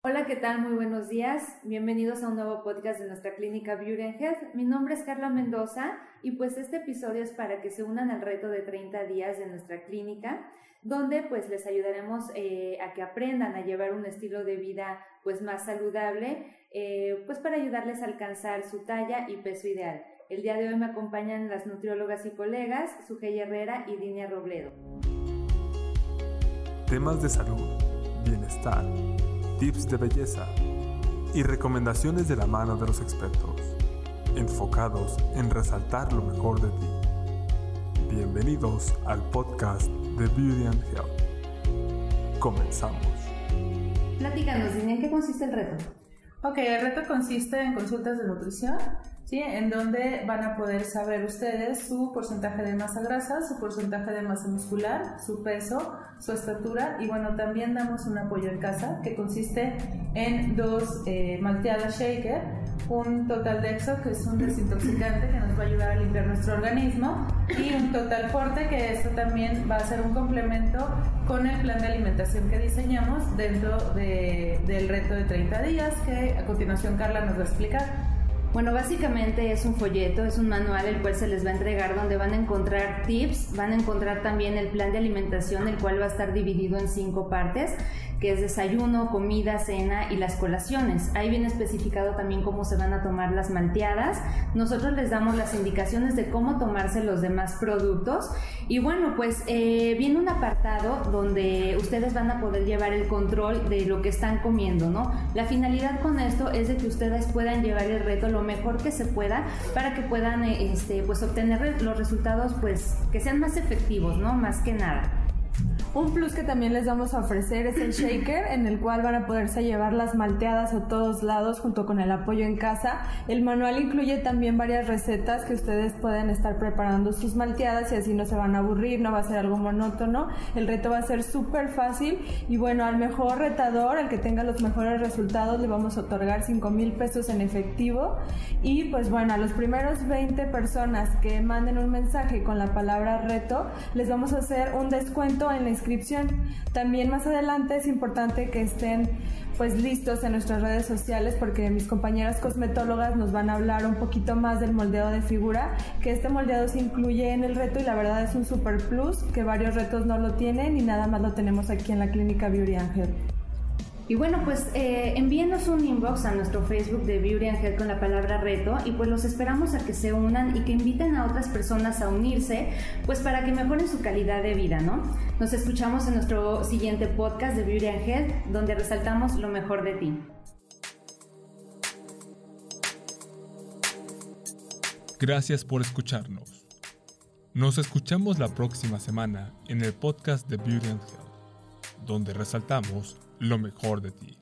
Hola, ¿qué tal? Muy buenos días. Bienvenidos a un nuevo podcast de nuestra clínica Beauty and Health. Mi nombre es Carla Mendoza y pues este episodio es para que se unan al reto de 30 días de nuestra clínica, donde pues les ayudaremos eh, a que aprendan a llevar un estilo de vida pues más saludable, eh, pues para ayudarles a alcanzar su talla y peso ideal. El día de hoy me acompañan las nutriólogas y colegas Sujei Herrera y Dinia Robledo. Temas de salud, bienestar tips de belleza y recomendaciones de la mano de los expertos, enfocados en resaltar lo mejor de ti. Bienvenidos al podcast de Beauty and Health. Comenzamos. Platícanos, ¿en qué consiste el reto? Ok, el reto consiste en consultas de nutrición, ¿sí? En donde van a poder saber ustedes su porcentaje de masa grasa, su porcentaje de masa muscular, su peso, su estatura y bueno, también damos un apoyo en casa que consiste en dos eh, malteadas shaker, un total dexo que es un desintoxicante que nos va a ayudar a limpiar nuestro organismo y un total forte que esto también va a ser un complemento con el plan de alimentación que diseñamos dentro del reto de 30 días que a continuación Carla nos va a explicar. Bueno, básicamente es un folleto, es un manual el cual se les va a entregar donde van a encontrar tips, van a encontrar también el plan de alimentación, el cual va a estar dividido en cinco partes que es desayuno, comida, cena y las colaciones. Ahí viene especificado también cómo se van a tomar las malteadas. Nosotros les damos las indicaciones de cómo tomarse los demás productos. Y bueno, pues eh, viene un apartado donde ustedes van a poder llevar el control de lo que están comiendo, ¿no? La finalidad con esto es de que ustedes puedan llevar el reto lo mejor que se pueda para que puedan eh, este, pues obtener los resultados pues que sean más efectivos, ¿no? Más que nada. Un plus que también les vamos a ofrecer es el shaker, en el cual van a poderse llevar las malteadas a todos lados junto con el apoyo en casa. El manual incluye también varias recetas que ustedes pueden estar preparando sus malteadas y así no se van a aburrir, no va a ser algo monótono. El reto va a ser súper fácil y bueno, al mejor retador, al que tenga los mejores resultados, le vamos a otorgar 5 mil pesos en efectivo. Y pues bueno, a los primeros 20 personas que manden un mensaje con la palabra reto, les vamos a hacer un descuento en la También más adelante es importante que estén pues listos en nuestras redes sociales porque mis compañeras cosmetólogas nos van a hablar un poquito más del moldeado de figura, que este moldeado se incluye en el reto y la verdad es un super plus, que varios retos no lo tienen y nada más lo tenemos aquí en la clínica Beauty Angel. Y bueno, pues eh, envíenos un inbox a nuestro Facebook de Beauty Angel con la palabra reto y pues los esperamos a que se unan y que inviten a otras personas a unirse, pues para que mejoren su calidad de vida, ¿no? Nos escuchamos en nuestro siguiente podcast de Beauty Angel, donde resaltamos lo mejor de ti. Gracias por escucharnos. Nos escuchamos la próxima semana en el podcast de Beauty Angel donde resaltamos lo mejor de ti.